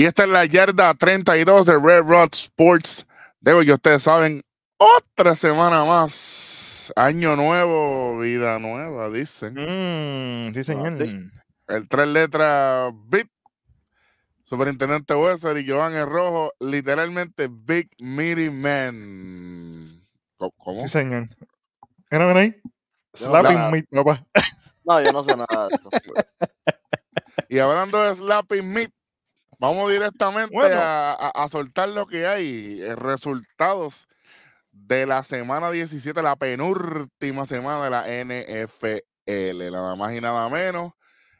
Y esta es la yarda 32 de Red Rod Sports. Debo que ustedes saben, otra semana más. Año nuevo, vida nueva, dicen. Mm, sí, señor. El tres letras BIP. Superintendente Wesser y Giovanni Rojo, literalmente Big Meaty Man. ¿Cómo? Sí, señor. ¿Qué ahí? Slapping meat, papá. No, yo no sé nada de esto. y hablando de slapping meat, vamos directamente a, soltar lo que hay. Eh, resultados de la semana 17, la penúltima semana de la NFL. Nada más y nada menos.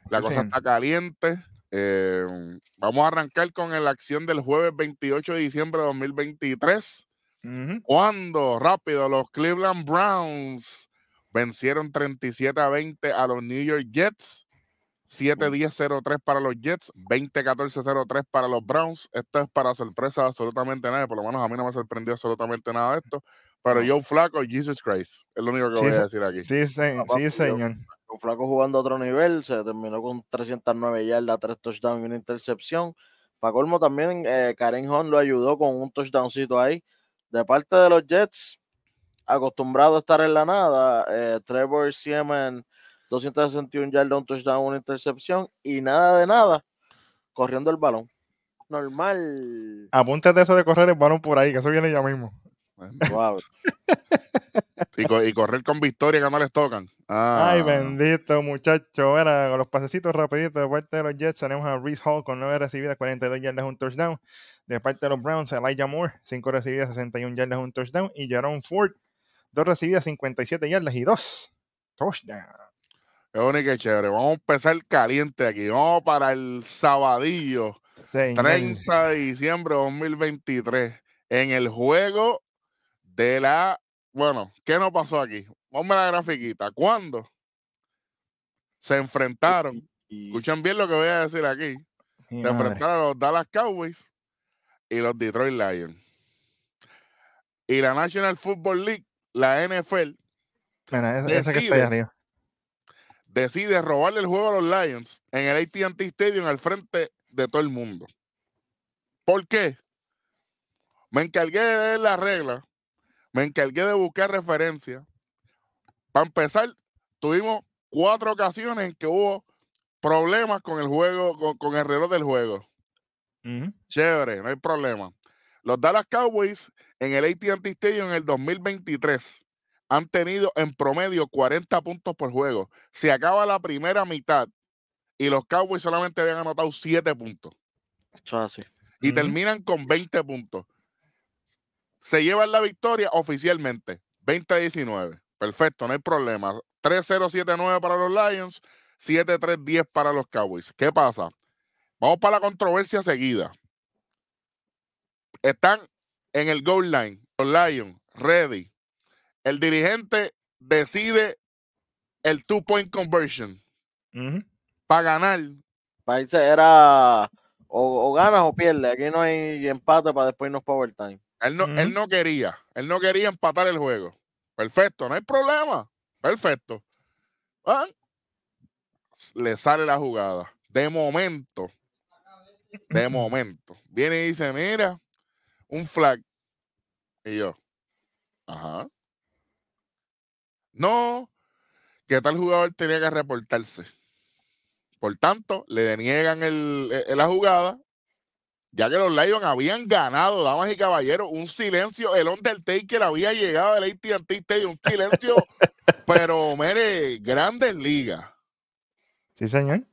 La cosa está caliente. Eh, vamos a arrancar con la acción del jueves 28 de diciembre de 2023. Cuando rápido los Cleveland Browns vencieron 37 a 20 a los New York Jets. 7-10-0-3 para los Jets, 20-14-0-3 para los Browns. Esto es para sorpresa absolutamente nada, por lo menos a mí no me sorprendió absolutamente nada de esto. Pero yo Flaco, Jesus Christ, es lo único que voy a decir aquí. Sí, sí, señor. Joe Flaco jugando a otro nivel, se terminó con 309 yardas, 3 touchdowns y una intercepción. Para colmo también, eh, Karen Hunt lo ayudó con un touchdowncito ahí. De parte de los Jets, acostumbrado a estar en la nada, eh, Trevor Siemens 261 yardas, un touchdown, una intercepción y nada de nada corriendo el balón. Normal. Apúntate eso de correr el balón por ahí, que eso viene ya mismo. y, correr con victoria que no les tocan. Ay, ah. bendito muchacho. Era con los pasecitos rapiditos de parte de los Jets. Tenemos a Reese Hall con 9 recibidas, 42 yardas, un touchdown. De parte de los Browns, Elijah Moore, 5 recibidas, 61 yardas, un touchdown. Y Jerome Ford, 2 recibidas, 57 yardas y 2 touchdowns. Qué bonito y chévere. Vamos a empezar caliente aquí. Vamos para el sabadillo. 30 de diciembre de 2023. En el juego de la. Bueno, ¿qué nos pasó aquí? Vamos a la grafiquita. ¿Cuándo? Se enfrentaron. Escuchen bien lo que voy a decir aquí. se enfrentaron los Dallas Cowboys y los Detroit Lions. Y la National Football League, la NFL. Mira, esa, que está ahí arriba decide robarle el juego a los Lions en el ATT Stadium al frente de todo el mundo. ¿Por qué? Me encargué de ver la regla, me encargué de buscar referencia. Para empezar, tuvimos cuatro ocasiones en que hubo problemas con el juego, con, el reloj del juego. Chévere, no hay problema. Los Dallas Cowboys en el ATT Stadium en el 2023 han tenido en promedio 40 puntos por juego. Se acaba la primera mitad y los Cowboys solamente habían anotado 7 puntos. así. Y terminan con 20 puntos. Se llevan la victoria oficialmente, 20 a 19. Perfecto, no hay problema. 3-0-7-9 para los Lions, 7-3-10 para los Cowboys. ¿Qué pasa? Vamos para la controversia seguida. Están en el goal line, los Lions, ready el dirigente decide el two point conversion para ganar. Para irse era o, ganas o pierdes. Aquí no hay empate para después irnos para overtime. Él no, él no quería, él no quería empatar el juego. Perfecto, no hay problema. Perfecto. Ah, le sale la jugada. De momento, de momento, viene y dice, mira, un flag. Y yo, ajá. No, que tal jugador tenía que reportarse. Por tanto, le deniegan el, e, la jugada, ya que los Lions habían ganado, damas y caballeros, un silencio. El Undertaker había llegado al ATT Stadium, un silencio, pero mire, grandes ligas. Sí, señor.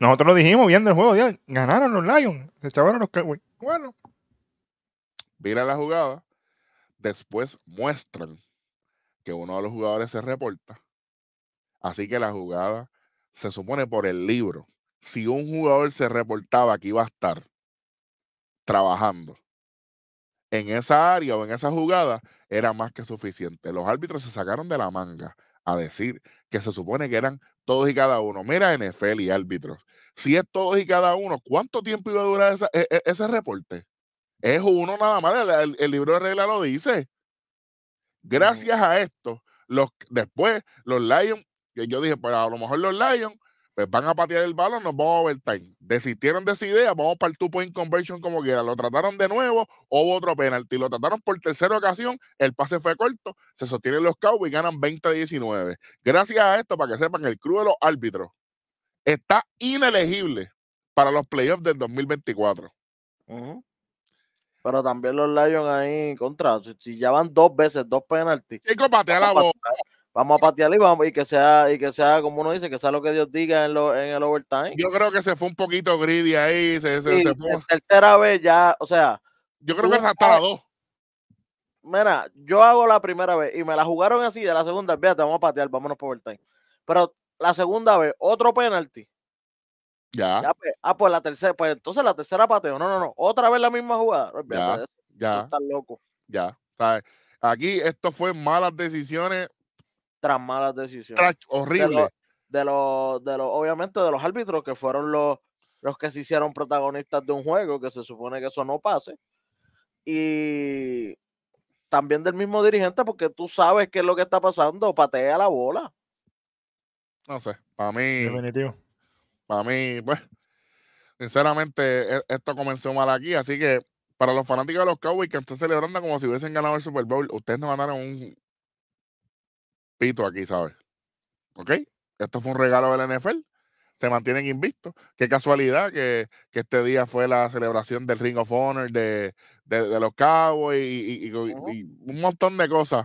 Nosotros lo dijimos viendo el juego, ya, ganaron los Lions, se echaron los Cowboys. Bueno. Mira la jugada. Después muestran que uno de los jugadores se reporta. Así que la jugada se supone por el libro. Si un jugador se reportaba que iba a estar trabajando en esa área o en esa jugada, era más que suficiente. Los árbitros se sacaron de la manga a decir que se supone que eran todos y cada uno. Mira, NFL y árbitros. Si es todos y cada uno, ¿cuánto tiempo iba a durar e, e, ese reporte? Es uno nada más. El, el libro de regla lo dice. Gracias a esto, los, después los Lions, que yo dije, pues a lo mejor los Lions pues van a patear el balón, nos vamos a overtime. Desistieron de esa idea, vamos para el two point conversion como quiera. Lo trataron de nuevo, hubo otro penalti. Lo trataron por tercera ocasión, el pase fue corto, se sostienen los Cowboys y ganan 20-19. Gracias a esto, para que sepan, el club de los árbitros está inelegible para los playoffs del 2024. Pero también los Lions ahí contra, si, ya van dos veces, dos penaltis. Chico, patea la bola vamos a patearle y vamos y que sea y que sea como uno dice que sea lo que Dios diga en, lo, en el overtime yo creo que se fue un poquito greedy ahí se, se, se fue. tercera vez ya o sea yo creo que es hasta la dos mira yo hago la primera vez y me la jugaron así de la segunda vez vamos a patear vámonos por overtime pero la segunda vez otro penalti ya, pues, ah pues la tercera pues entonces la tercera pateo no no no otra vez la misma jugada ya, ya estás loco ya ¿sabes? aquí esto fue malas decisiones tras malas decisiones. horrible. De los, de los, obviamente, de los árbitros que fueron los, los que se hicieron protagonistas de un juego, que se supone que eso no pase. Y también del mismo dirigente, porque tú sabes qué es lo que está pasando, patea la bola. No sé, para mí. Definitivo. Para mí, pues, sinceramente, e, esto comenzó mal aquí, así que para los fanáticos de los Cowboys que están celebrando como si hubiesen ganado el Super Bowl, ustedes no ganaron un, aquí, ¿sabes? ¿Ok? Esto fue un regalo del NFL. Se mantienen invictos. Qué casualidad que, este día fue la celebración del Ring of Honor de, los Cowboys y, un montón de cosas.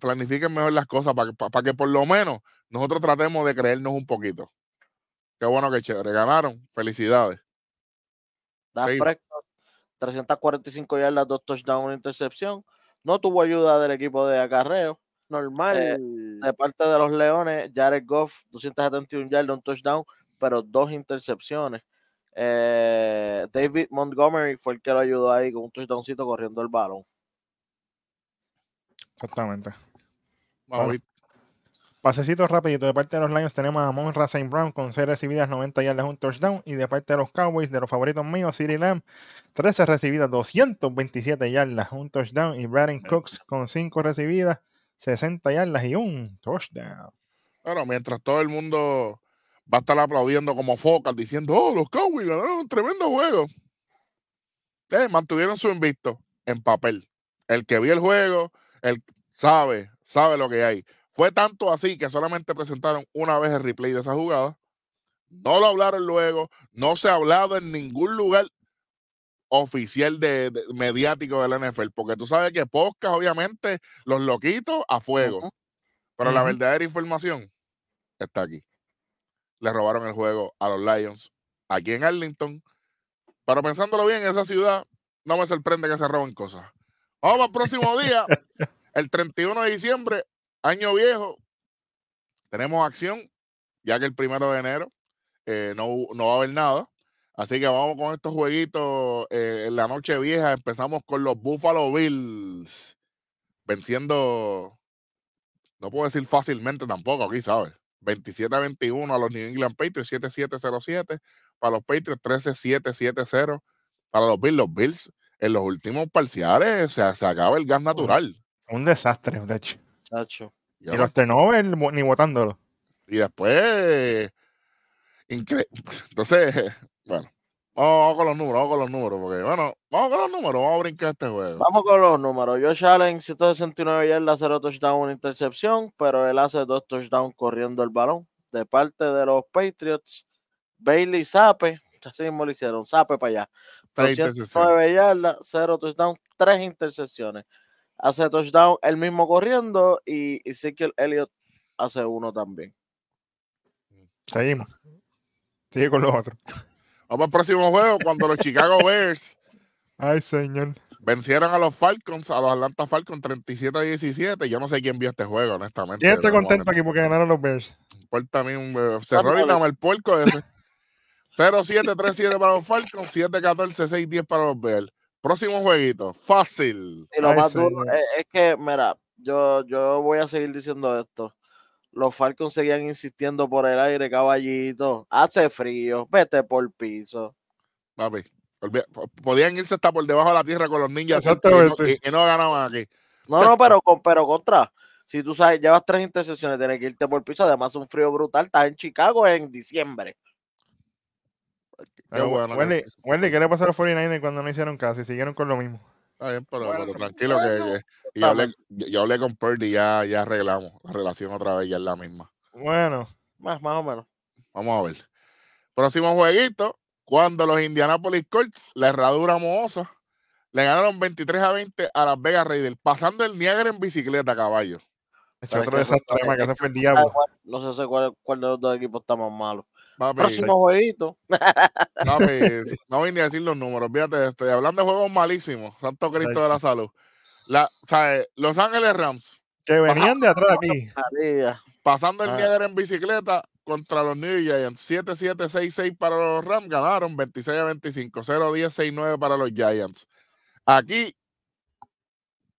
planifiquen mejor las cosas para que, que por lo menos nosotros tratemos de creernos un poquito. Qué bueno que chévere. Ganaron. Felicidades. 345 yardas, dos touchdowns, una intercepción. No tuvo ayuda del equipo de acarreo normal eh, de parte de los Leones, Jared Goff, 271 yardas, un touchdown, pero dos intercepciones. Eh, David Montgomery fue el que lo ayudó ahí con un touchdowncito corriendo el balón. Exactamente. Pasecitos rapiditos. De parte de los Lions tenemos a Mon Saint Brown con 6 recibidas, 90 yardas, un touchdown. Y de parte de los Cowboys, de los favoritos míos, City Lamb, 13 recibidas, 227 yardas, un touchdown. Y Braden Cooks con 5 recibidas, 60 yardas y un touchdown. Bueno, mientras todo el mundo va a estar aplaudiendo como focas, diciendo, oh, los Cowboys ganaron un tremendo juego. Eh, mantuvieron su invicto en papel. El que vio el juego, él sabe, sabe lo que hay. Fue tanto así que solamente presentaron una vez el replay de esa jugada. No lo hablaron luego, no se ha hablado en ningún lugar oficial de, mediático de la NFL, porque tú sabes que podcast, obviamente, los loquitos a fuego, pero la verdadera información está aquí. Le robaron el juego a los Lions aquí en Arlington, pero pensándolo bien, esa ciudad no me sorprende que se roben cosas. Vamos al próximo día, el 31 de diciembre, año viejo, tenemos acción, ya que el primero de enero eh, no, no va a haber nada. Así que vamos con estos jueguitos eh, en la noche vieja. Empezamos con los Buffalo Bills venciendo, no puedo decir fácilmente tampoco aquí, ¿sabes? 27 a 21 a los New England Patriots, 7-7-0-7. Para los Patriots, 13-7-7-0. Para los Bills, los Bills en los últimos parciales se, se acaba el gas natural. Un desastre, de hecho. Y, los turnovers ni votándolo. Y después, entonces, bueno, vamos, con los números, vamos con los números, porque bueno, vamos con los números, vamos a brincar este juego. Vamos con los números. Josh Allen, 169 yardas, 0 touchdown, una intercepción, pero él hace dos touchdowns corriendo el balón. De parte de los Patriots, Bailey Sape, así mismo lo hicieron, Sape para allá. 109 yardas, 0 touchdown, 3 intercepciones. Hace touchdown el mismo corriendo y Ezekiel Elliott hace uno también. Seguimos. Sigue con los otros. Vamos al próximo juego cuando los Chicago Bears. Ay, señor. Vencieron a los Falcons, a los Atlanta Falcons 37 a 17. Yo no sé quién vio este juego, honestamente. ¿Quién está contento aquí porque ganaron los Bears? Mí un eh, cerró el puerco ese. 0-7-3-7 para los Falcons, 7-14, 6-10 para los Bears. Próximo jueguito, fácil. Y lo más duro es, es, que, mira, yo, yo voy a seguir diciendo esto los Falcons seguían insistiendo por el aire, caballito. Hace frío, vete por piso. Papi, podían irse hasta por debajo de la tierra con los ninjas Exactamente. Y, no, ganaban aquí. No, no, pero, pero contra. Si tú sabes, llevas tres intercepciones, tienes que irte por piso. Además, un frío brutal. Estás en Chicago en diciembre. Bueno. que- Wendy, Wendy, ¿qué le pasó a los 49ers cuando no hicieron caso y siguieron con lo mismo? Está bien, pero, Bueno, pero tranquilo que, que- yo, hablé, yo- yo hablé con Purdy y ya, ya arreglamos la relación otra vez, ya es la misma. Bueno, Más, más o menos. Vamos a ver. Próximo jueguito, cuando los Indianapolis Colts, la herradura mohosa, le ganaron 23 a 20 a Las Vegas Raiders, pasando el Niagara en bicicleta, caballo. hecho Pero es otro que- desastre más que ese fue el Ah, diablo. No sé sé cuál, cuál de los dos equipos está más malo. Papi, Próximo jueguito. papi, no voy ni a decir los números, fíjate de esto. Y hablando de juegos malísimos, Santo Cristo de la Salud. La, ¿sabes? Los Ángeles Rams, Que venían de atrás aquí. Pasando el Ah. Niagara en bicicleta contra los New Giants. 7-7-6-6 para los Rams, ganaron 26 a 25, 0-10-6-9 para los Giants. Aquí,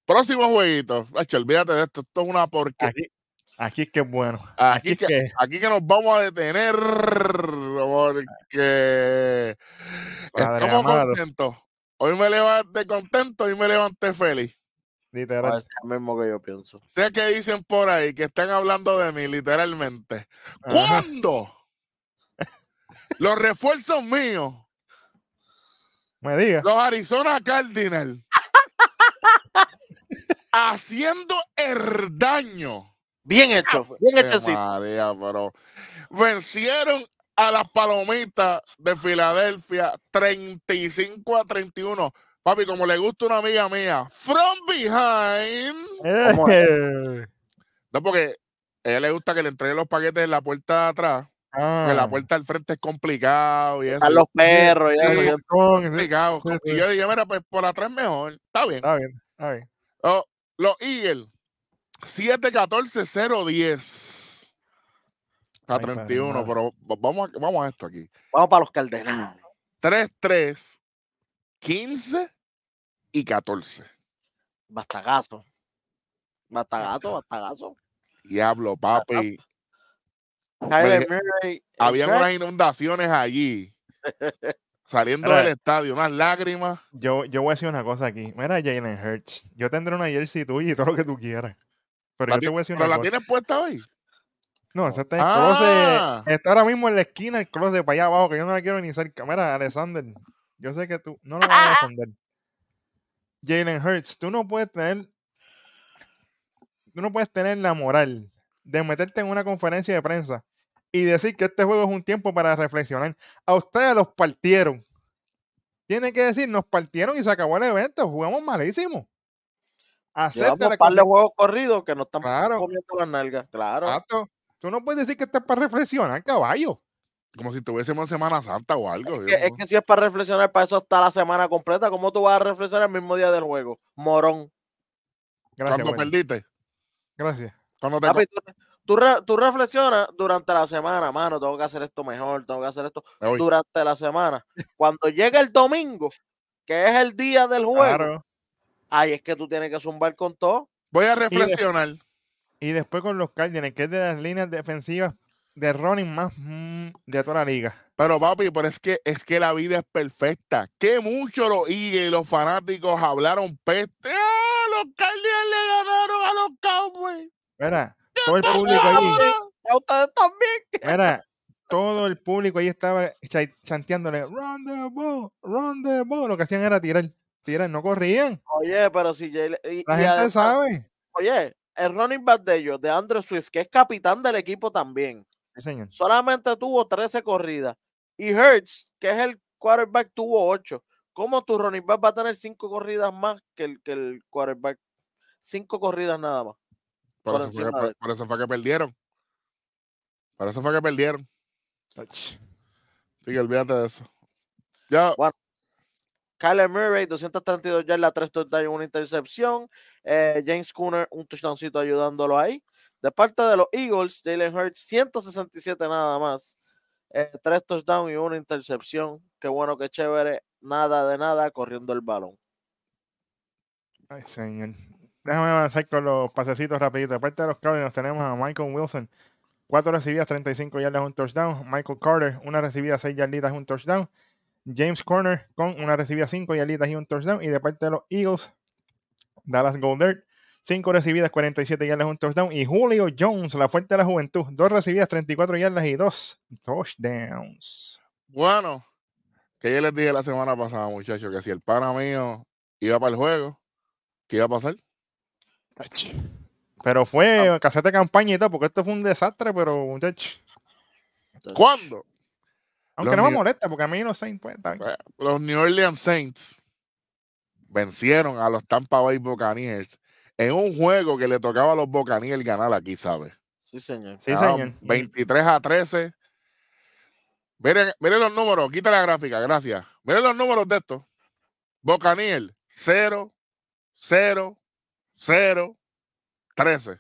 próximo jueguito. Hacho, olvídate de esto, esto es una porquería. Aquí, aquí es que es bueno. Aquí, Aquí es que, que. aquí que nos vamos a detener porque Padre estamos amado. contentos. Hoy me levanté contento y me levanté feliz. Literal. Es el mismo que yo pienso. Sé que dicen por ahí que están hablando de mí, literalmente. Ajá. ¿Cuándo? Los refuerzos míos, Me diga. los Arizona Cardinals, haciendo el daño. Bien hecho. Bien hechecito. María, pero vencieron a las palomitas de Filadelfia 35 a 31. Papi, como le gusta una amiga mía, from behind. ¿Cómo Eh. No, porque a ella le gusta que le entreguen los paquetes en la puerta de atrás. Porque la Ah. puerta al frente es complicado y eso. Están los perros y Sí, eso. sí. y- sí, complicado. sí, sí. Y yo dije, mira, pues por atrás mejor. Está bien. Está bien, está bien. Oh, los Eagles, 7-14-0-10 a Ay, padre 31, amado. pero va- vamos a, vamos a esto aquí. Vamos para los Cardenales. 3-3, 15 y 14. Bastagazo. Bastagazo, bastagazo. Diablo, papi. Murray. Habían el unas inundaciones allí. Saliendo Mira. del estadio, unas lágrimas. Yo, yo voy a decir una cosa aquí. Mira, Jalen Hurts. Yo tendré una jersey tuya y todo lo que tú quieras. Pero La yo te voy a decir ¿Pero una la cosa. tienes puesta hoy? No, eso está en el Ah. closet. Está ahora mismo en la esquina el closet para allá abajo, que yo no la quiero ni cerca. Mira, Alexander. Yo sé que tú no lo vas a defender. Jalen Hurts, tú no puedes tener. Tú no puedes tener la moral de meterte en una conferencia de prensa y decir que este juego es un tiempo para reflexionar. A ustedes los partieron. Tiene que decir, nos partieron y se acabó el evento. Jugamos malísimo. Acepta un par de juegos corridos que nos están Claro. comiendo las nalgas. Claro. Exacto. Tú no puedes decir que esto es para reflexionar, caballo. Como si tuviésemos en Semana Santa o algo. Que- es no- que si es para reflexionar, para eso está la semana completa. ¿Cómo tú vas a reflexionar el mismo día del juego? Morón. Gracias, Cuando Wendy. perdiste. Gracias. Cuando te Papi, tú, tú re- tú reflexionas durante la semana, mano, tengo que hacer esto mejor, tengo que hacer esto durante la semana. Cuando llega el domingo, que es el día del juego, Claro. Ahí es que tú tienes que zumbar con todo. Voy a reflexionar. Y después con los Cardinals, que es de las líneas defensivas de running más mm, de toda la liga. Pero papi, pero es que es que la vida es perfecta. Que mucho los Eagles y los fanáticos hablaron peste. ¡Ah! Los Cardinals le ganaron a los Cowboys. Mira, todo el público allí, A ustedes también. mira, todo el público ahí estaba cha- chanteándole, run the ball, run the ball. Lo que hacían era tirar, no corrían. Oye, pero si y- La y gente sabe. Oye, el running back de ellos, de Andrew Swift, que es capitán del equipo también, Sí, señor. solamente tuvo 13 corridas. Y Hertz, que es el quarterback, tuvo 8. ¿Cómo tu running back va a tener 5 corridas más que el, que el quarterback? 5 corridas nada más. Por Por eso, fue que, encima de- por eso fue que perdieron. Por eso fue que perdieron. Así que olvídate de eso. Ya, Kyler Murray, 232 yardas, 3 touchdowns una intercepción. Eh, James Cooner, un touchdowncito ayudándolo ahí. De parte de los Eagles, Jalen Hurts, 167 nada más. Eh, 3 touchdowns y una intercepción. Qué bueno, qué chévere. Nada de nada corriendo el balón. Ay, señor. Déjame avanzar con los pasecitos rapiditos. De parte de los Cardinals tenemos a Michael Wilson. Cuatro recibidas, 35 yardas, un touchdown. Michael Carter, una recibida, 6 yarditas, un touchdown. James Corner con una recibida, 5 yarditas y un touchdown. Y de parte de los Eagles, Dallas Goldert, 5 recibidas, 47 yardas, un touchdown. Y Julio Jones, la fuerte de la juventud, 2 recibidas, 34 yardas y 2 touchdowns. Bueno, que yo les dije la semana pasada, muchachos, que si el pana mío iba para el juego, ¿qué iba a pasar? Pero fue casete de campaña y todo, porque esto fue un desastre, pero muchachos. ¿Cuándo? Aunque Los no me New- molesta, porque a mí los Saints, pues, está. Eh, Los New Orleans Saints vencieron a los Tampa Bay Buccaneers en un juego que le tocaba a los Buccaneers ganar aquí, ¿sabes? Sí, señor. Sí, señor. 23 a 13. Miren, miren los números, quita la gráfica, gracias. Miren los números de esto. Buccaneers 0, 0, 0, 13.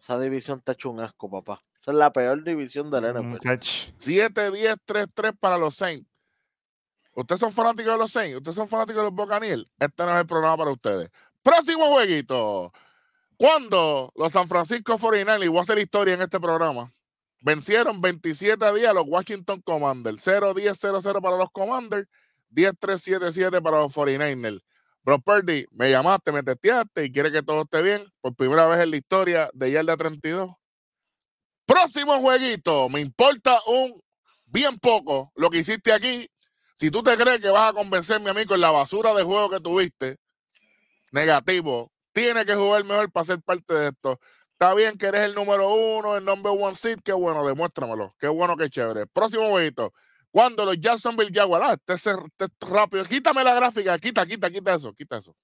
Esa división ha hecho un asco, papá. Esa es la peor división del NFL. Muchachos. 7, 10, 3, 3 para los Saints. ¿Ustedes son fanáticos de los Saints? ¿Ustedes son fanáticos de los Buccaneers? Este no es el programa para ustedes. Próximo jueguito. Cuando los San Francisco 49ers, y voy a hacer historia en este programa, vencieron 27 a 10 a los Washington Commanders. 0-10-0-0 para los Commanders, 10-3-7-7 para los 49ers. Bro Purdy, me llamaste, me testeaste y quiere que todo esté bien por primera vez en la historia de Yarda 32. Próximo jueguito. Me importa un bien poco lo que hiciste aquí. Si tú te crees que vas a convencerme a mí con la basura de juego que tuviste, negativo, tienes que jugar mejor para ser parte de esto. Está bien que eres el número uno, el number one seed, qué bueno, demuéstramelo. Qué bueno, qué chévere. Próximo jueguito. Cuando los Jacksonville Jaguars, ah, este, es- este es rápido, quítame la gráfica, quita, quita, quita eso, quita eso.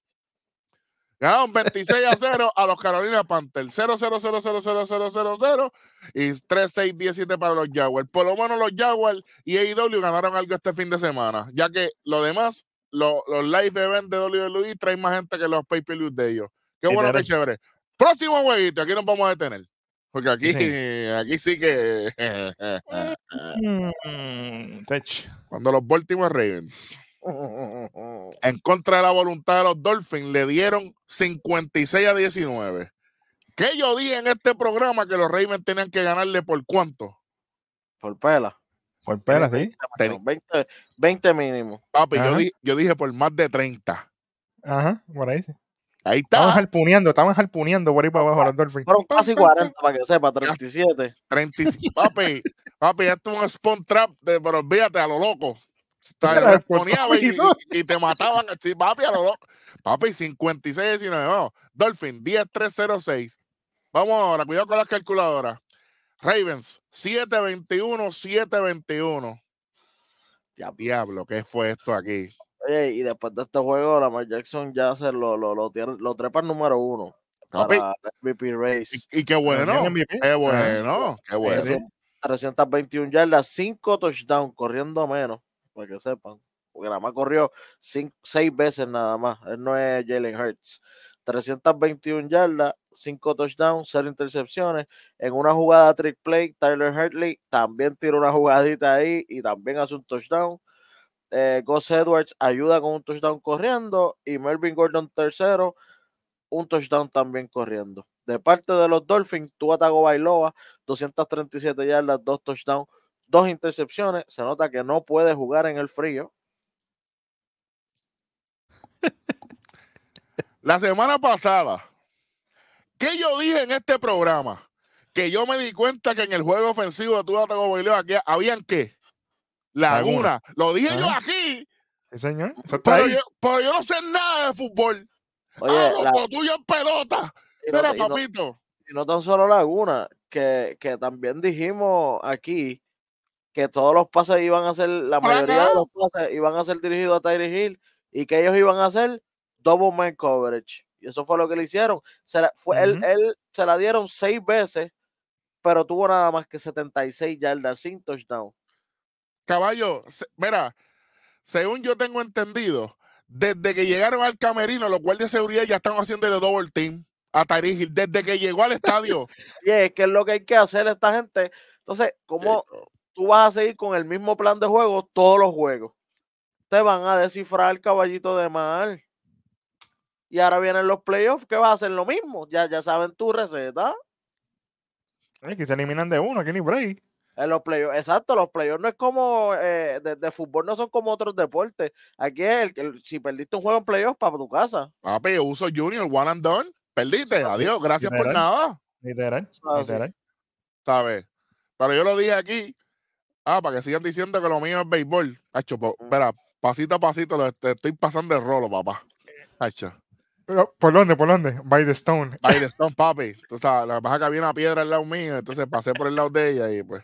Ganaron 26 a 0 a los Carolina Panthers. 0 0 0 0 0 0 0 0 y 3 6 17 para los Jaguars. Por lo menos los Jaguars y AEW ganaron algo este fin de semana, ya que lo demás, lo- los live events de WWE traen más gente que los pay-per-views de ellos. Qué bueno, qué chévere. Próximo jueguito, aquí nos vamos a detener. Porque aquí, Sí. aquí sí que Mm, cuando los Baltimore Ravens en contra de la voluntad de los Dolphins le dieron 56 a 19. ¿Qué yo dije en este programa que los Ravens tenían que ganarle por cuánto? Por pela. Por pelas, sí. Ten- 20, 20 mínimo. Papi, yo, di- yo dije por más de 30. Ajá, por ahí. sí. Ahí Estaban está. harpuneando, estaban harpuneando por ahí para abajo los Dolphins. Fueron casi 40 para que sepa, 37. 35. papi, papi, esto es un spawn trap, de, pero olvídate, a lo loco. Poníaba y, y- y te mataban. Sí, papi, a lo loco. Papi, 56 19. Vamos. Dolphin, 10 3 0 6. Vamos ahora, cuidado con las calculadoras. Ravens, 7 21 7 21. Diablo. Diablo, ¿qué fue esto aquí? Oye, y después de este juego, Lamar Jackson ya se lo, lo, lo, tiene- lo trepa al número uno. Papi. Para el MVP Race. Y, y qué bueno, qué bueno, qué bueno. sí. 321 yardas, 5 touchdowns, corriendo menos, que sepan. Porque nada más corrió 6 veces nada más. Él no es Jalen Hurts. 321 yardas, 5 touchdowns, 0 intercepciones. En una jugada trick play, Tyler Hartley también tira una jugadita ahí y también hace un touchdown. Eh, Gus Edwards ayuda con un touchdown corriendo y Melvin Gordon tercero, un touchdown también corriendo. De parte de los Dolphins, Tua Tagovailoa, 237 yardas, 2 touchdowns, 2 intercepciones. Se nota que no puede jugar en el frío. La semana pasada, ¿qué yo dije en este programa? Que yo me di cuenta que en el juego ofensivo de Tua Tagovailoa aquí habían qué? Laguna. Laguna. Lo dije yo aquí, Sí, señor. Eso está pero ahí. yo, pero yo no sé nada de fútbol. Oye, ah, la- lo tuyo es pelota. y, no, Mira, y no- papito. y no tan solo Laguna, que, que también dijimos aquí que todos los pases iban a ser, la mayoría de los pases iban a ser dirigidos a Tyree Hill y que ellos iban a hacer double man coverage. Y eso fue lo que le hicieron. Se la, fue, él, él se la dieron seis veces, pero tuvo nada más que 76 yardas sin touchdown. Caballo, se- mira, según yo tengo entendido, desde que llegaron al camerino, los guardias de seguridad ya están haciendo el double team a Tyree Hill. Desde que llegó al estadio. Y es que es lo que hay que hacer esta gente. Entonces, ¿cómo Chico, tú vas a seguir con el mismo plan de juego todos los juegos? Te van a descifrar el caballito de mar. Y ahora vienen los playoffs, que vas a hacer lo mismo. Ya, ya saben tu receta. Ay, que se eliminan de uno, aquí ni break. En los playoffs, exacto, los playoffs no es como eh, de, fútbol, no son como otros deportes. Aquí es el, si perdiste un juego en playoffs para tu casa. Papi, uso Junior, one and done. Perdiste, adiós, gracias por nada. Literal, literal. ¿Sabes? Pero yo lo dije aquí, ah, para que sigan diciendo que lo mío es béisbol. Hacho, espera, pasito a pasito lo estoy pasando el rolo, papá. Hacho. ¿Por dónde? ¿Por dónde? By the Stone. By the Stone, papi. Tú sabes, la que que había una piedra al lado mío, entonces pasé por el lado de ella y pues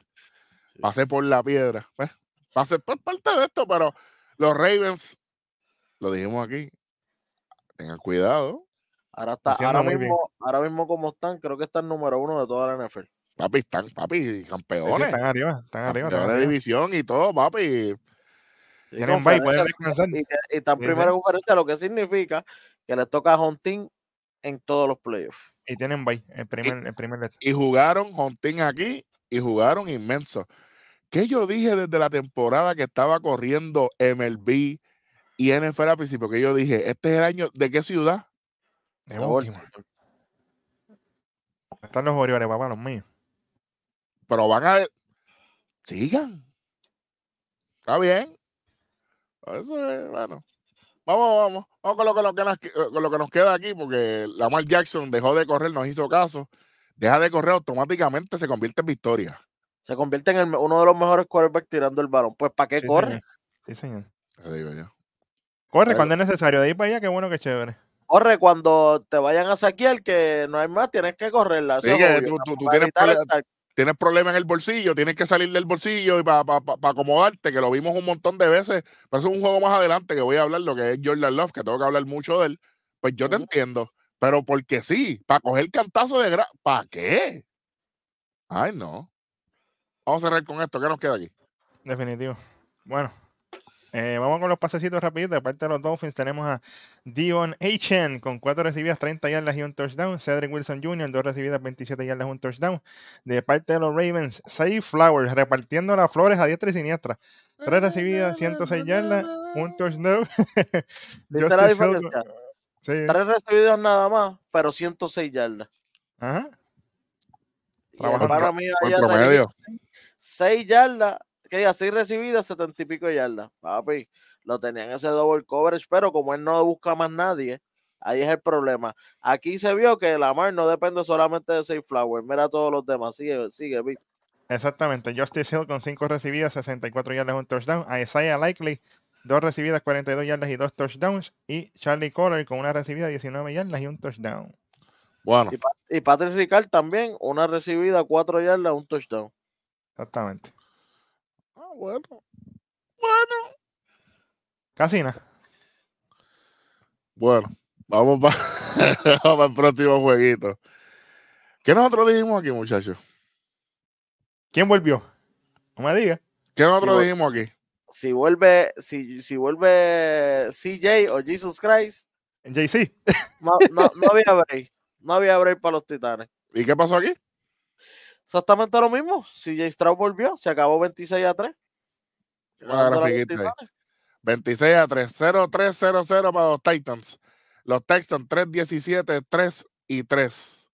pasé por la piedra. Pues, pasé por parte de esto, pero los Ravens, lo dijimos aquí, tengan cuidado. Ahora, está, ahora, mismo, ahora mismo como están, creo que están número uno de toda la NFL. Papi, están, papi, campeones. están arriba, están arriba. de división y todo, papi. Tienen bye, pueden descansar. Y, y están primero en conferencia, lo que significa que les toca a Hontin en todos los playoffs. Y tienen bye, el primer, el primer Y jugaron Hontin aquí y jugaron inmenso. ¿Qué yo dije desde la temporada que estaba corriendo MLB y NFL al principio? Que yo dije, este es el año, ¿de qué ciudad? De último. Están los Orioles, papá, los míos. Pero van a. Sigan. Está bien. Eso es, bueno. Vamos, vamos, vamos con lo, que nos, con lo que nos queda aquí, porque Lamar Jackson dejó de correr, nos hizo caso. Deja de correr automáticamente, se convierte en victoria. Se convierte en uno de los mejores quarterbacks tirando el balón. Pues, ¿para qué corre? Sí, señor. Te digo yo. Corre cuando es necesario, de ahí para allá, qué bueno, qué chévere. Corre cuando te vayan a saquear, que no hay más, tienes que correrla. Sí, que tú, tú, tienes, tienes problemas en el bolsillo, tienes que salir del bolsillo y para acomodarte, que lo vimos un montón de veces. Pero eso es un juego más adelante que voy a hablar, lo que es Jordan Love, que tengo que hablar mucho de él. Pues yo te entiendo, pero porque sí, para coger cantazo de gra ¿para qué? Ay, no. Vamos a cerrar con esto, ¿qué nos queda aquí? Definitivo. Bueno, eh, vamos con los pasecitos rápidos. De parte de los Dolphins tenemos a Dion H.N. con 4 recibidas, 30 yardas y un touchdown. Cedric Wilson Jr., 2 recibidas, 27 yardas y un touchdown. De parte de los Ravens, Say Flowers repartiendo las flores a diestra y siniestra. 3 recibidas, 106 yardas, un touchdown. Sí. 3 recibidas nada más, pero 106 yardas. Ajá. Para mí, allá 6 yardas que diga 6 recibidas, 70 y pico yardas. Papi, lo tenían ese double coverage, pero como él no busca más nadie, ahí es el problema. Aquí se vio que Lamar no depende solamente de Safe Flower. Mira a todos los demás. Sigue, sigue, Exactamente. Justice Hill con 5 recibidas, 64 yardas, un touchdown. A Isaiah Likely, 2 recibidas, 42 yardas y 2 touchdowns. Y Charlie Collar con una recibida, 19 yardas y un touchdown. Bueno. Y, Patrick Ricard también, una recibida, 4 yardas, un touchdown. Exactamente bueno. Bueno. Casina. Bueno, vamos para, el próximo jueguito. ¿Qué nosotros dijimos aquí, muchachos? ¿Quién volvió? No me diga. ¿Qué nosotros dijimos aquí? Si vuelve, si, si vuelve CJ o Jesus Christ. JC. No, no, no había break. No había break para los titanes. ¿Y qué pasó aquí? Exactamente lo mismo. CJ Stroud volvió, se acabó 26 a 3. 26 a 3. 0 3 0 0 para los Titans. Los Texans 3 17 3 y 3.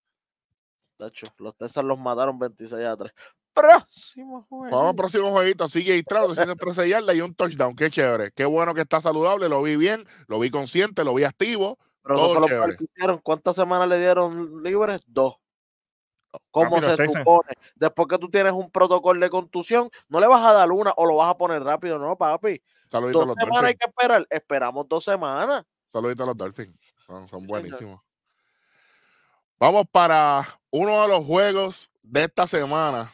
los Texans los mataron 26 a 3. Próximo juego. Vamos próximo jueguito. Sigue Stroud, 13 yardas y un touchdown. Qué chévere. Qué bueno que está saludable. Lo vi bien, lo vi consciente, lo vi activo. Pero todo no chévere. ¿Cuántas semanas le dieron libres? Dos. ¿Cómo se supone? Después que tú tienes un protocolo de contusión, no le vas a dar una o lo vas a poner rápido, no, papi. Saluditos dos semanas hay que esperar. Esperamos dos semanas. Saluditos a los Dolphins. Son, buenísimos. Vamos para uno de los juegos de esta semana.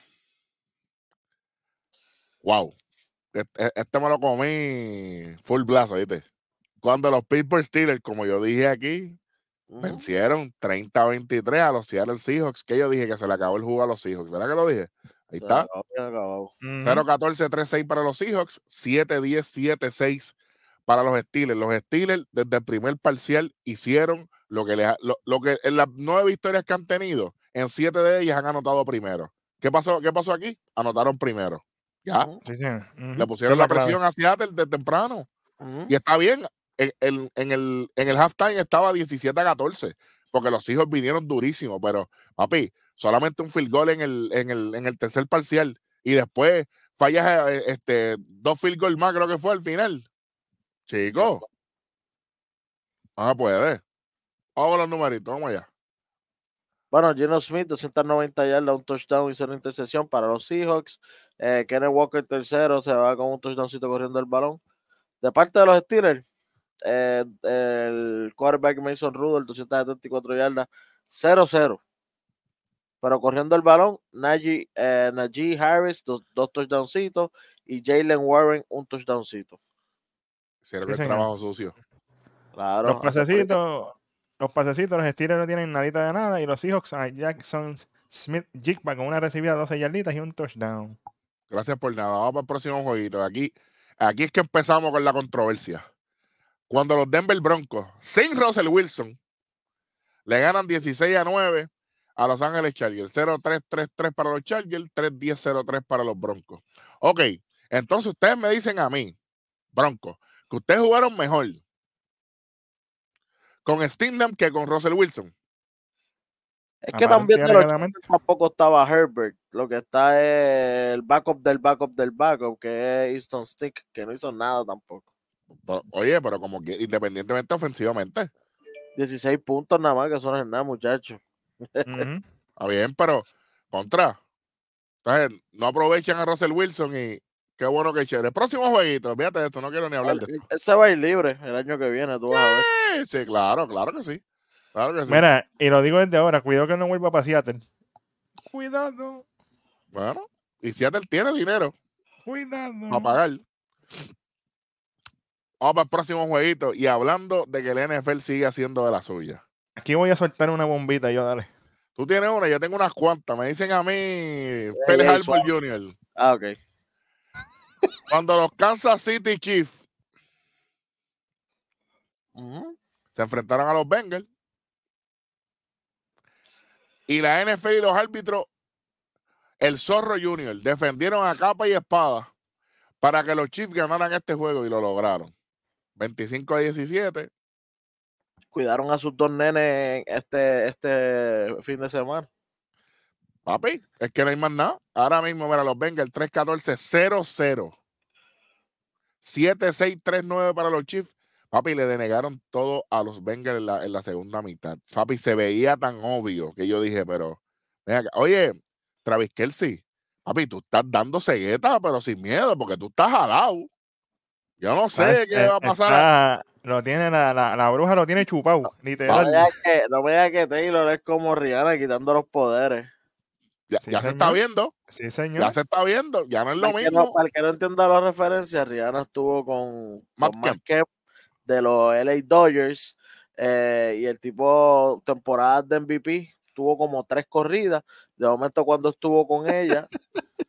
Wow. Este, este me lo comí full blast, ¿viste? Cuando los Pittsburgh Steelers, como yo dije aquí, Vencieron 30-23 a los Seattle Seahawks, que yo dije que se le acabó el juego a los Seahawks, ¿verdad que lo dije? Ahí está. 0-14-3-6 para los Seahawks, 7-10-7-6 para los Steelers. Los Steelers desde el primer parcial hicieron lo que, les, lo, que en las nueve victorias que han tenido, en siete de ellas han anotado primero. ¿Qué pasó, qué pasó aquí? Anotaron primero. Ya. Le pusieron la, presión a Seattle de temprano. Y está bien, en, el, en el halftime estaba 17 a 14, porque los hijos vinieron durísimos, pero papi, solamente un field goal en el, en el, en el tercer parcial y después fallas eh, este, dos field goals más, creo que fue al final. Chico. Ah, puede. Vamos a los numeritos, vamos allá. Bueno, Gino Smith, 290 yardas, un touchdown y cero intercepción para los Seahawks. Eh, Kenneth Walker, tercero, se va con un touchdowncito corriendo el balón. De parte de los Steelers, eh, el quarterback Mason Rudolph, 274 yardas, 0-0. Pero corriendo el balón, Najee, eh, Najee Harris, dos, dos touchdowncitos, y Jalen Warren, un touchdowncito. Hicieron Sí, el trabajo sucio. Claro. Los pasecitos, los pasecitos, los Steelers no tienen nadita de nada. Y los Seahawks a Jackson Smith Jigba con una recibida de 12 yarditas y un touchdown. Gracias por nada. Vamos para el próximo jueguito. Aquí, aquí es que empezamos con la controversia. Cuando los Denver Broncos, sin Russell Wilson, le ganan 16 a 9 a Los Ángeles Chargers. 0-3-3-3 para los Chargers, 3-10-0-3 para los Broncos. Ok, entonces ustedes me dicen a mí, Broncos, que ustedes jugaron mejor con Stindham que con Russell Wilson. Es que también de los tampoco estaba Herbert. Lo que está es el backup del backup del backup, que es Easton Stick, que no hizo nada tampoco. Pero, oye, pero como que independientemente ofensivamente. 16 puntos nada más, que es nada, muchachos. ujú. Está bien, pero contra. Entonces, no aprovechan a Russell Wilson y qué bueno que chévere. El próximo jueguito, fíjate esto, no quiero ni hablar de esto. él se va a ir libre el año que viene, tú vas a ver. Sí, claro, claro que sí. Claro que sí. Mira, y lo digo desde ahora, cuidado que no vuelva para Seattle. Cuidado, Bueno, y Seattle tiene dinero cuidado. para pagar. Vamos para el próximo jueguito. Y hablando de que el NFL sigue haciendo de la suya. Aquí voy a soltar una bombita yo, dale. Tú tienes una, yo tengo unas cuantas. Me dicen a mí, Pérez ey, Arbor suave. Jr. Ah, ok. Cuando los Kansas City Chiefs se enfrentaron a los Bengals. Y la NFL y los árbitros, el Zorro Junior, defendieron a capa y espada para que los Chiefs ganaran este juego y lo lograron. 25 a 17. Cuidaron a sus dos nenes este, este fin de semana. Papi, es que no hay más nada. Ahora mismo, mira, los Bengals 3-14-0-0. 7-6-3-9 para los Chiefs. Papi, le denegaron todo a los Bengals en la, en la segunda mitad. Papi, se veía tan obvio que yo dije, pero. Oye, Travis Kelsey, papi, tú estás dando cegueta, pero sin miedo, porque tú estás jalado. Yo no sé qué va a pasar. está- lo tiene la, la, la bruja lo tiene chupado, No literal. me digas que, no me digas que Taylor es como Rihanna quitando los poderes. Ya, Sí, ya se está viendo, Sí, señor. ya se está viendo, ya no es lo Para el, que mismo. no, para el que no entienda la referencia, Rihanna estuvo con, Matt con Matt Kemp de los LA Dodgers eh, y el tipo temporadas de MVP tuvo como tres corridas. De momento cuando estuvo con ella,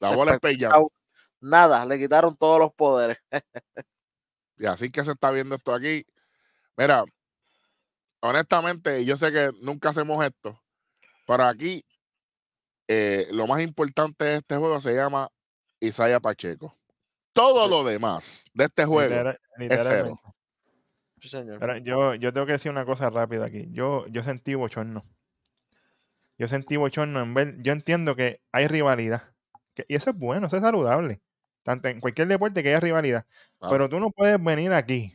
La bola es. Nada, le quitaron todos los poderes. Y así que se está viendo esto aquí. Mira, honestamente, yo sé que nunca hacemos esto, pero aquí eh, lo más importante de este juego se llama Isaiah Pacheco. Todo Sí. lo demás de este juego Literal- es cero. Sí, señor. Pero yo, yo tengo que decir una cosa rápida aquí. Yo, yo sentí bochorno. Yo sentí bochorno en ver. Yo entiendo que hay rivalidad. Que- y eso es bueno, eso es saludable. Tanto en cualquier deporte que haya rivalidad. Ah. Pero tú no puedes venir aquí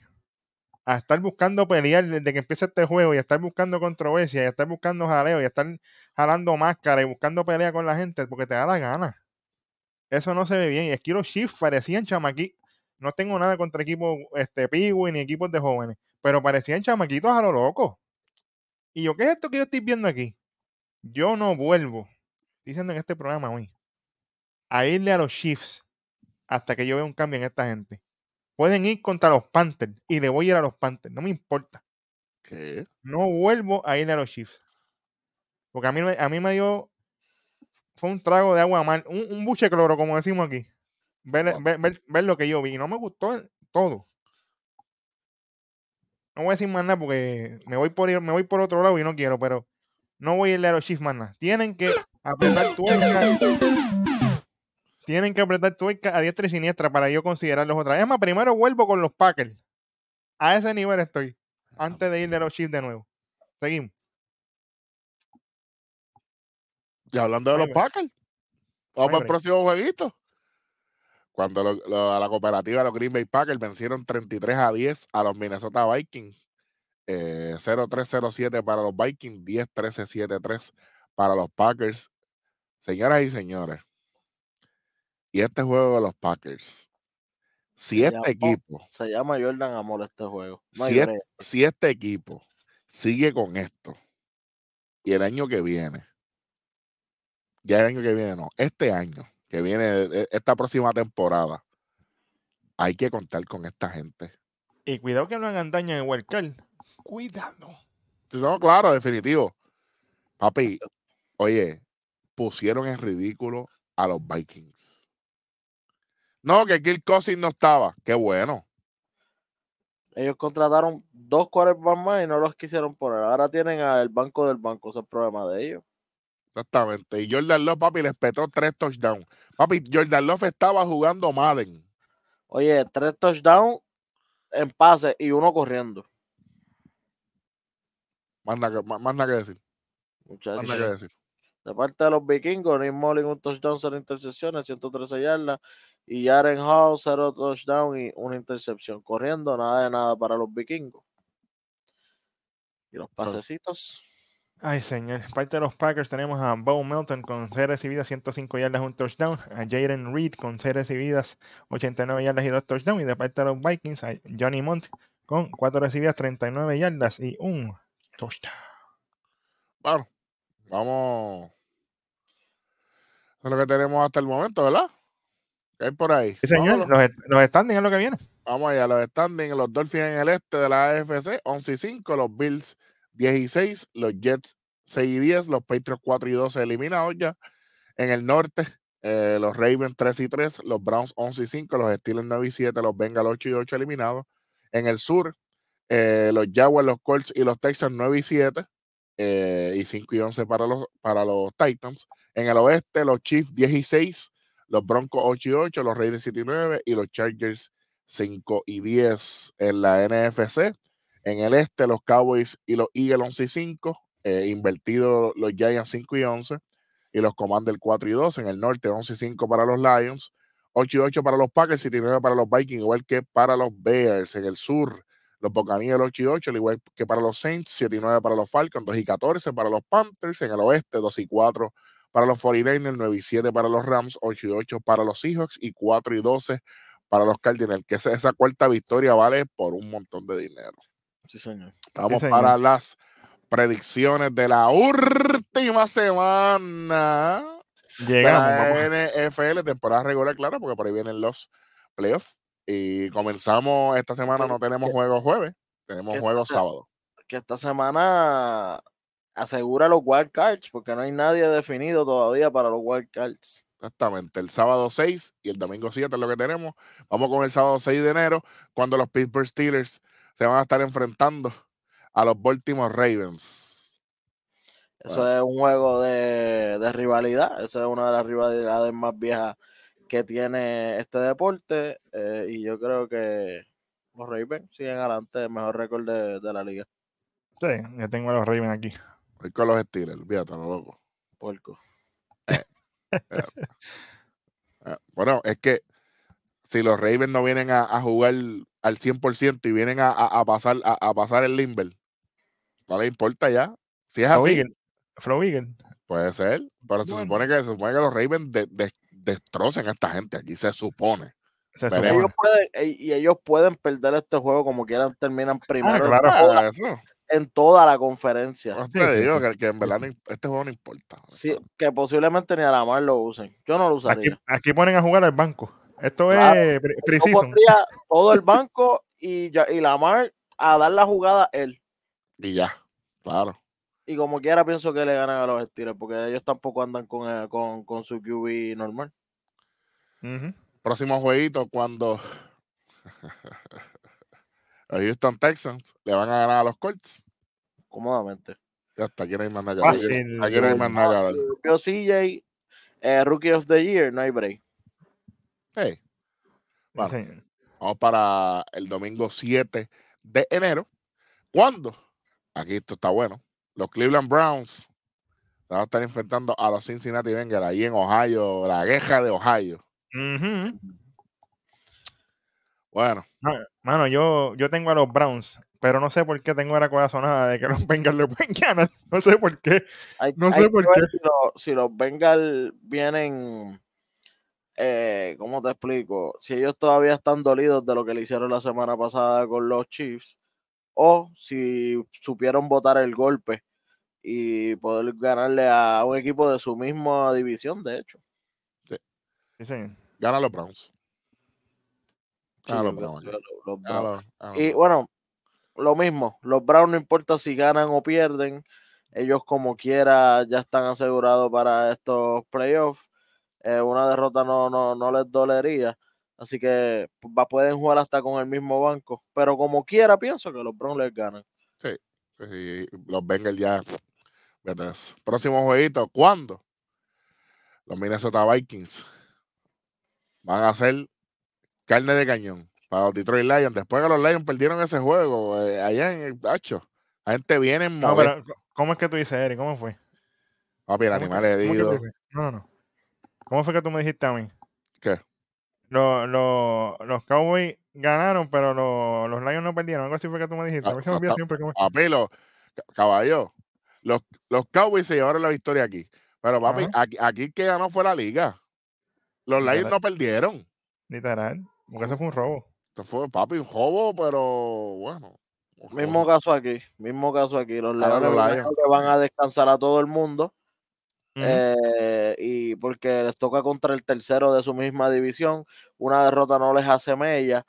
a estar buscando pelear desde que empieza este juego y a estar buscando controversia y a estar buscando jaleo y a estar jalando máscara y buscando pelea con la gente porque te da la gana. Eso no se ve bien. Y aquí los Chiefs parecían chamaquitos. No tengo nada contra equipos este, Pigui ni equipos de jóvenes, pero parecían chamaquitos a lo loco. Y yo, ¿qué es esto que yo estoy viendo aquí? Yo no vuelvo, diciendo en este programa hoy, a irle a los Chiefs hasta que yo vea un cambio en esta gente. Pueden ir contra los Panthers y le voy a ir a los Panthers, no me importa. ¿Qué? No vuelvo a irle a los Chiefs. Porque a mí, me- a mí me dio, fue un trago de agua mal, un, un buche de cloro, como decimos aquí. Ver, Wow. ver- ver- ver lo que yo vi. Y no me gustó todo. No voy a decir más nada porque me voy por ir- me voy por otro lado y no quiero, pero no voy a irle a los Chiefs más nada. Tienen que apretar tuerca. Tienen que apretar tuerca a diestra y siniestra para yo considerarlos otra vez. Es más, primero vuelvo con los Packers. A ese nivel estoy. Antes de irle a los Chiefs de nuevo. Seguimos. Y hablando de los. Packers, Vamos al próximo jueguito. Cuando a la cooperativa, los Green Bay Packers vencieron 33 a 10 a los Minnesota Vikings. Eh, 0-3-0-7 para los Vikings, 10-13-7-3 para los Packers. Señoras y señores, y este juego de los Packers, si este equipo. Se llama Jordan Amor este juego. si, este equipo sigue con esto y el año que viene, ya el año que viene, no, este año, que viene, e, esta próxima temporada, hay que contar con esta gente. Y cuidado que no hagan daño en el Cuidado. No, claro, definitivo. Papi, oye, pusieron en ridículo a los Vikings. No, que Kirk Cousins no estaba. Qué bueno. Ellos contrataron dos quarterbacks más y no los quisieron poner. Ahora tienen al banco del banco. Ese es el problema de ellos. Exactamente. Y Jordan Love, papi, les petó tres touchdowns. Papi, Jordan Love estaba jugando Madden. Oye, tres touchdowns en pase y uno corriendo. Más nada, que decir. Muchachos. Más nada que decir. De parte de los vikingos, Nick Molling un touchdown, cero intercepciones, 113 yardas. Y Jaren Hall, cero touchdown y una intercepción. Corriendo, nada de nada para los vikingos. Y los pasecitos. Ay, señor. Parte de los Packers tenemos a Bo Melton con 6 recibidas, 105 yardas, un touchdown. A Jaden Reed con 6 recibidas, 89 yardas y 2 touchdowns. Y de parte de los Vikings, a Johnny Mont con 4 recibidas, 39 yardas y un touchdown. Bueno, vamos. Es lo que tenemos hasta el momento, ¿verdad? ¿Qué hay por ahí? Sí, señor. Los, los standings es lo que viene. Vamos allá, los standings. Los Dolphins en el este de la AFC, 11 y 5. Los Bills 16, los Jets 6 y 10, los Patriots 4 y 12 eliminados ya. En el norte, eh, los Ravens 3 y 3, los Browns 11 y 5, los Steelers 9 y 7, los Bengals 8 y 8 eliminados. En el sur, eh, los Jaguars, los Colts y los Texans 9 y 7 eh, y 5 y 11 para los, para los Titans. En el oeste, los Chiefs 10 y 6, los Broncos 8 y 8, los Raiders 7 y 9 y los Chargers 5 y 10 en la NFC. En el este, los Cowboys y los Eagles 11 y 5. Eh, invertido los Giants 5 y 11. Y los Commanders 4 y 2. En el norte, 11 y 5 para los Lions. 8 y 8 para los Packers, 7 y 9 para los Vikings, igual que para los Bears. En el sur, los Buccaneers 8 y 8, igual que para los Saints, 7 y 9 para los Falcons, 2 y 14 para los Panthers. En el oeste, 2 y 4 para los 49ers, 9 y 7 para los Rams, 8 y 8 para los Seahawks y 4 y 12 para los Cardinals, que esa cuarta victoria vale por un montón de dinero. Sí, señor. Vamos para las predicciones de la última semana. Llegamos. La NFL, temporada regular, claro, porque por ahí vienen los playoffs. Y comenzamos esta semana, no tenemos juegos jueves, tenemos juegos sábado. Que esta semana asegura los wild cards, porque no hay nadie definido todavía para los wild cards. Exactamente, el sábado 6 y el domingo 7 es lo que tenemos. Vamos con el sábado 6 de enero, cuando los Pittsburgh Steelers se van a estar enfrentando a los Baltimore Ravens. Eso es un juego de, rivalidad. Eso es una de las rivalidades más viejas que tiene este deporte. Eh, y yo creo que los Ravens siguen adelante, el mejor récord de, la liga. Sí, ya tengo a los Ravens aquí. Voy con los Steelers, olvídate, loco. Puerco. Eh, eh, bueno, es que si los Ravens no vienen a, jugar al 100% y vienen a, pasar a, pasar el Limber, no le importa ya. Si es así. Flow Puede ser, pero se, supone que, se supone que los Ravens destrocen a esta gente aquí, se supone. y ellos pueden perder este juego como quieran, terminan ah, primero en, toda, la conferencia. que, en verdad este juego no importa. Sí, que posiblemente ni a la mar lo usen. Yo no lo usaría. Aquí, aquí ponen a jugar al banco. Esto es preciso. todo el banco y, y Lamar a dar la jugada él. Y ya, claro. Y como quiera pienso que le ganan a los Steelers porque ellos tampoco andan con, eh, con, su QB normal. Próximo jueguito cuando los Houston Texans le van a ganar a los Colts. Cómodamente. Ya está, aquí no hay más nada. Aquí no hay más nada. Yo CJ, eh, Rookie of the Year, no hay break. Hey. vamos para el domingo 7 de enero. ¿Cuándo? Aquí esto está bueno. Los Cleveland Browns Se va a estar enfrentando a los Cincinnati Bengals ahí en Ohio, la queja de Ohio. Ujú. Bueno, Ma- Mano, yo, yo tengo a los Browns, pero no sé por qué tengo la corazonada de que los Bengals le pueden ganar. No sé por qué. Hay- No sé por qué. Si, los- si los Bengals vienen, eh, ¿cómo te explico? Si ellos todavía están dolidos de lo que le hicieron la semana pasada con los Chiefs, o si supieron botar el golpe y poder ganarle a un equipo de su misma división, de hecho. Sí, señor. gana los Browns. Sí, los Browns. los- los Browns. Y bueno, lo mismo, los Browns no importa si ganan o pierden, ellos como quiera ya están asegurados para estos playoffs. Eh, una derrota no, no, no les dolería, así que va- pueden jugar hasta con el mismo banco, pero como quiera pienso que los Browns les ganan. Sí, los Bengals ya. Próximo jueguito, ¿cuándo? Los Minnesota Vikings van a ser carne de cañón para los Detroit Lions. Después que los Lions perdieron ese juego, eh, allá en el Tacho, la gente viene en No, pero ¿cómo es que tú dices, Eric? ¿Cómo fue? Papi, el ¿Cómo animal herido. No, no, no. ¿Cómo fue que tú me dijiste a mí? ¿Qué? Los, los, los Cowboys ganaron, pero los, los Lions no perdieron. Algo así fue que tú me dijiste. Ah, A mí se me olvida exacta- siempre cómo Papi, los caballo. Los, los Cowboys se llevaron la victoria aquí. Pero papi, Ajá. aquí, aquí que ganó fue la liga. Los. Lions no perdieron. Literal. Porque eso fue un robo. Esto fue, papi, un jobo, pero bueno. Mismo caso aquí, mismo caso aquí. Los Leones que van a descansar a todo el mundo. Eh, y porque les toca contra el tercero de su misma división, una derrota no les hace mella.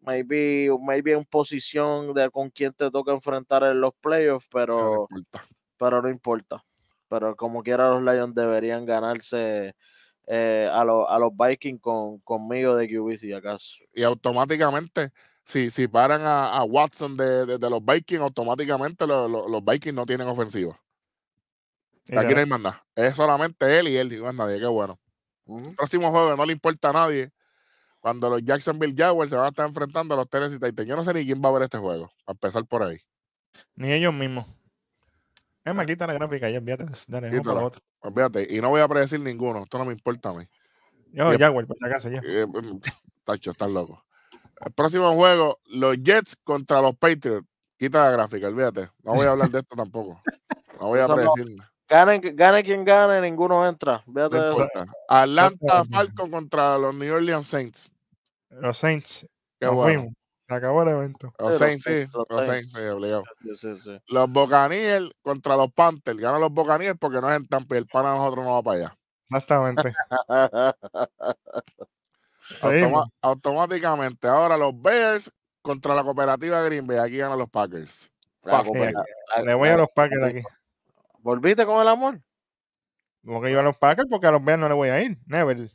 Maybe, maybe en posición de con quién te toca enfrentar en los playoffs, Pero no pero, importa. pero no importa. Pero como quiera los Lions deberían ganarse eh, a, los a los Vikings con, conmigo de QB si acaso. Y automáticamente, si, si paran a, a Watson de, de- de los Vikings, automáticamente lo- lo- los Vikings no tienen ofensiva. Aquí no hay más nada. Es solamente él y él, y más nadie. Qué bueno. Próximo juego no le importa a nadie. Cuando los Jacksonville Jaguars se van a estar enfrentando a los Tennessee Titans. Yo no sé ni quién va a ver este juego. A empezar por ahí. Ni ellos mismos. Es más, quita la gráfica ya, eso. Dale, vamos para. Y no voy a predecir ninguno. Esto no me importa a mí. Yo. Jaguar, por si acaso, ya. Eh, mm, Tacho, estás loco. El próximo juego, los Jets contra los Patriots. Quita la gráfica, olvídate. No voy a hablar de esto tampoco. No voy a no- predecir. nada. Gane, gane quien gane, ninguno entra. No eso. importa. Atlanta. Falcon contra los New Orleans Saints. Los Saints. Qué bueno. Se acabó el evento. Los Sí, sí. Obligado. Sí, sí, Buccaneers contra los Panthers. Ganan los Buccaneers porque no es en Tampa y el pana nosotros no va para allá. Exactamente. Automa- automáticamente. Ahora los Bears contra la cooperativa Green Bay. Aquí ganan los Packers. Le voy a los Packers aquí. ¿Volviste con el amor? Como que yo a los Packers porque a los Bears no le voy a ir. Never.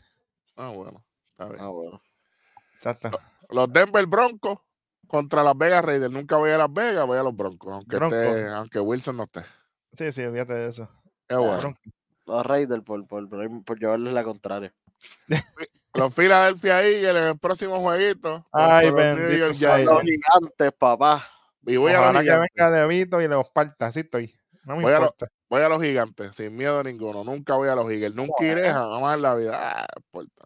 Ah, bueno. Está bien. Ah, bueno. Exacto. Los Denver Broncos contra las Vegas Raiders. Nunca voy a Las Vegas, voy a los Broncos. Aunque, esté- aunque Wilson no esté. Sí, sí, olvídate de eso. Qué bueno. Bronco. Los Raiders por, por, por, llevarles la contraria. Los Philadelphia Eagles en el próximo jueguito. Ay, bendito. Los gigantes, papá. Y voy a, los que gigantes. venga De Vito y los parta. Así estoy. No me Voy a lo- importa. voy a los gigantes, sin miedo ninguno. Nunca voy a los Eagles. Nunca iré jamás en la vida. Ah, importa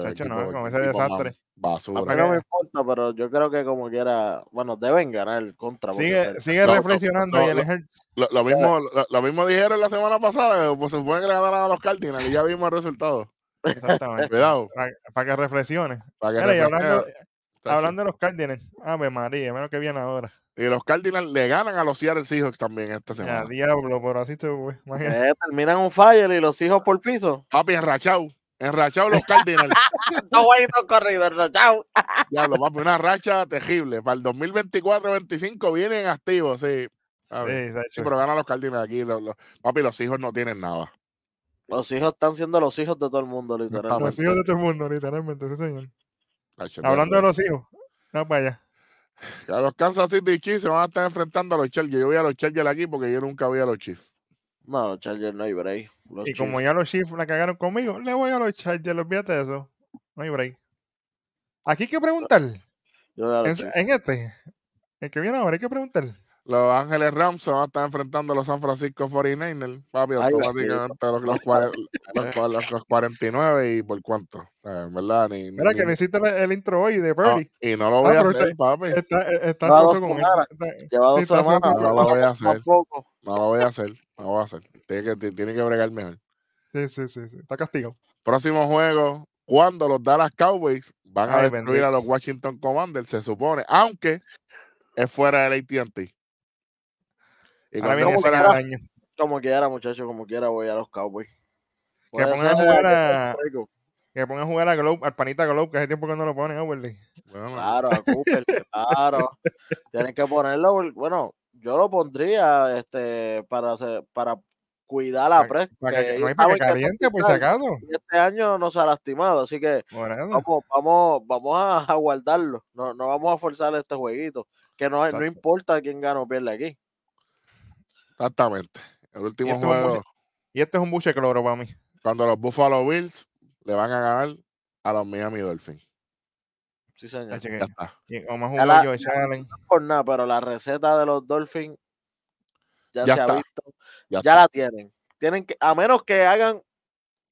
Chacho, no, con ese desastre. Basura. mí Para no que- me importa, pero yo creo que como quiera, bueno, deben ganar contra. porque Sigue, sigue No, no, reflexionando no, y el Lo, lo mismo, lo, lo mismo dijeron la semana pasada, que, pues se supone que le ganaron a los Cardinals y ya vimos el resultado. Exactamente. Cuidado. Para, para que reflexione. Para que Mira, reflexionen, hablando, de los Cardinals. Ave María, menos que viene ahora. Y los Cardinals le ganan a los Seattle Seahawks también esta Ya, semana. diablo, pero así se fue. Imagínate. Eh, terminan un fire y los hijos por piso. Papi, enrachado. Enrachado los Cardinals. Dos guayitos corridos, chao. Diablo, papi, una racha terrible. Para el 2024-25 vienen activos, sí. Sí, Sí, pero ganan los Cardinals aquí. los- los- papi, los hijos no tienen nada. Los hijos están siendo los hijos de todo el mundo, literalmente. Los hijos de todo el mundo, literalmente, sí, señor. Hablando de los hijos. No para allá. A los Kansas City Chiefs se van a estar enfrentando a los Chargers. Yo voy a los Chargers aquí porque yo nunca voy a los Chiefs. No, los Chargers no hay break. Los Y como ya los Chiefs la cagaron conmigo, le voy a los Chargers, olvídate de eso. No hay break. Aquí hay que preguntar. Yo En, en este. El que viene ahora hay que preguntar. Los Ángeles Rams se van a estar enfrentando a los San Francisco 49ers, papi, automáticamente los, los, los, 49 y por cuánto, ¿verdad? Ni, Mira que necesita el, intro hoy de Purdy. y no lo voy a hacer, papi. Está, está soso con Lleva dos semanas. No lo voy a hacer. No lo voy a hacer. No lo voy a hacer. Tiene que, tiene que bregar mejor. Sí, sí, sí, sí. Está castigado. Próximo juego, cuando los Dallas Cowboys van a destruir a los Washington Commanders, se supone, aunque es fuera del AT&T. Y como, quiera, año. como quiera, muchachos, como quiera, voy a los Cowboys. Que pongan a jugar a, que pongan a jugar a Globe, al panita Globe, que hace tiempo que no lo ponen, Overly. Bueno, claro, a Cooper, claro. Tienen que ponerlo, bueno, yo lo pondría este para para cuidar la prensa. Para que, no hay para que caliente, por si acaso. Este año no se ha lastimado, así que vamos, vamos, vamos a, guardarlo. No, no vamos a forzar este jueguito. Que no, no importa quién gana o pierde aquí. Exactamente. El último este juego. y este es un buche cloro para mí. Cuando los Buffalo Bills le van a ganar a los Miami Dolphins. Sí, señor. Ya está. Y como la, yo, no por nada, pero la receta de los Dolphins ya, se ha visto. Ya, la tienen. Tienen que, a menos que hagan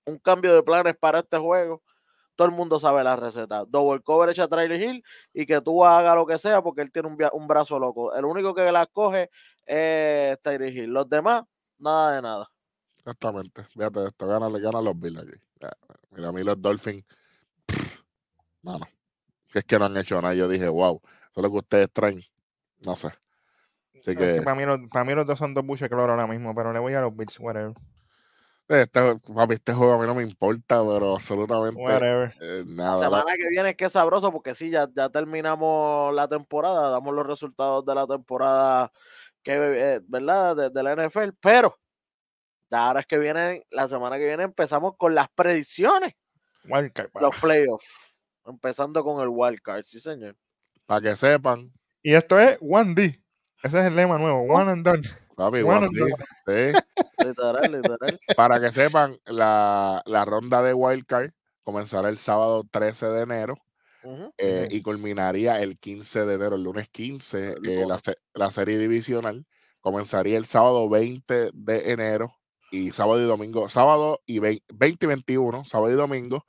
un cambio de planes para este juego, todo el mundo sabe la receta. Double coverage a Trailer Hill y que tú hagas lo que sea porque él tiene un, un brazo loco. El único que la coge es Hill. Los demás, nada de nada. Exactamente. Fíjate esto, gana, gana los Bills aquí. Mira, a mí los Dolphins, no, no. Es que no han hecho nada. Yo dije, wow, eso es lo que ustedes traen. No sé. Así que, para, mí los, para mí los dos son dos buches claro ahora mismo, pero le voy a los Bills, whatever. Este, papi, este juego a mí no me importa, pero absolutamente eh, nada. La semana que viene es que es sabroso porque sí, ya, ya terminamos la temporada, damos los resultados de la temporada que, eh, ¿verdad? De, la NFL, pero ahora es que viene, la semana que viene empezamos con las predicciones. los playoffs. Empezando con el wildcard, sí señor. Para que sepan. Y esto es One D. Ese es el lema nuevo, oh. One and Done. Para que sepan, la, la ronda de wildcard comenzará el sábado 13 de enero eh, y culminaría el 15 de enero, el lunes 15, eh, la, serie divisional. Comenzaría el sábado 20 de enero y sábado y domingo, sábado y 20, y 21, sábado y domingo.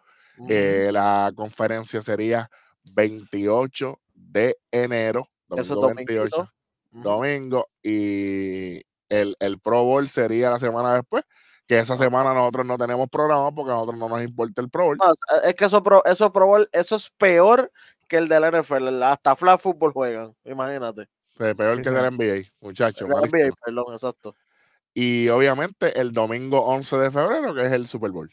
Eh, la conferencia sería 28 de enero, domingo 28, domingo, y el, el Pro Bowl sería la semana después, que esa semana nosotros no tenemos programa porque a nosotros no nos importa el Pro Bowl. es que eso, pro, eso, Pro Bowl, eso es peor que el del NFL. Hasta flag football juegan, imagínate. peor que el del NBA, muchachos. NBA, perdón, exacto. Y obviamente el domingo 11 de febrero, que es el Super Bowl.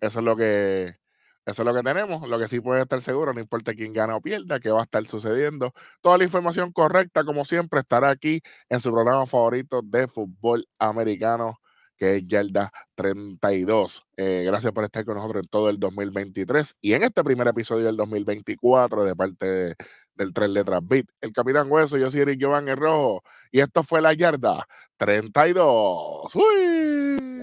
Eso es lo que eso es lo que tenemos. Lo que sí puede estar seguro, no importa quién gana o pierda, que va a estar sucediendo. Toda la información correcta, como siempre, estará aquí en su programa favorito de fútbol americano que es Yelda 32. Eh, gracias por estar con nosotros en todo el 2023 y en este primer episodio del 2024 de parte del Tres Letras Beat. El Capitán Hueso, yo soy Eric Giovanni Rojo y esto fue la Yarda 32. ¡Uy!